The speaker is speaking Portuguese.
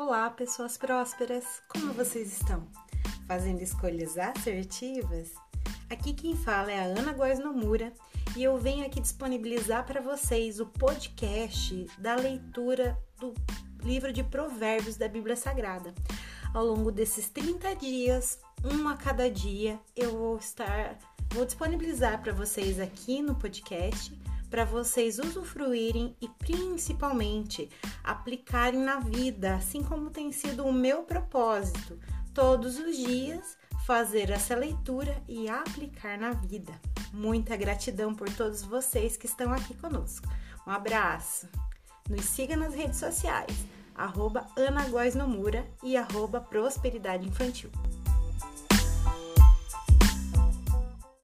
Olá, pessoas prósperas! Como vocês estão? Fazendo escolhas assertivas? Aqui quem fala é a Ana Góes Nomura e eu venho aqui disponibilizar para vocês o podcast da leitura do livro de Provérbios da Bíblia Sagrada. Ao longo desses 30 dias, um a cada dia, eu vou estar vou disponibilizar para vocês aqui no podcast para vocês usufruírem e principalmente aplicarem na vida, assim como tem sido o meu propósito, todos os dias fazer essa leitura e aplicar na vida. Muita gratidão por todos vocês que estão aqui conosco. Um abraço. Nos siga nas redes sociais, arroba Ana Nomura e arroba Prosperidade Infantil.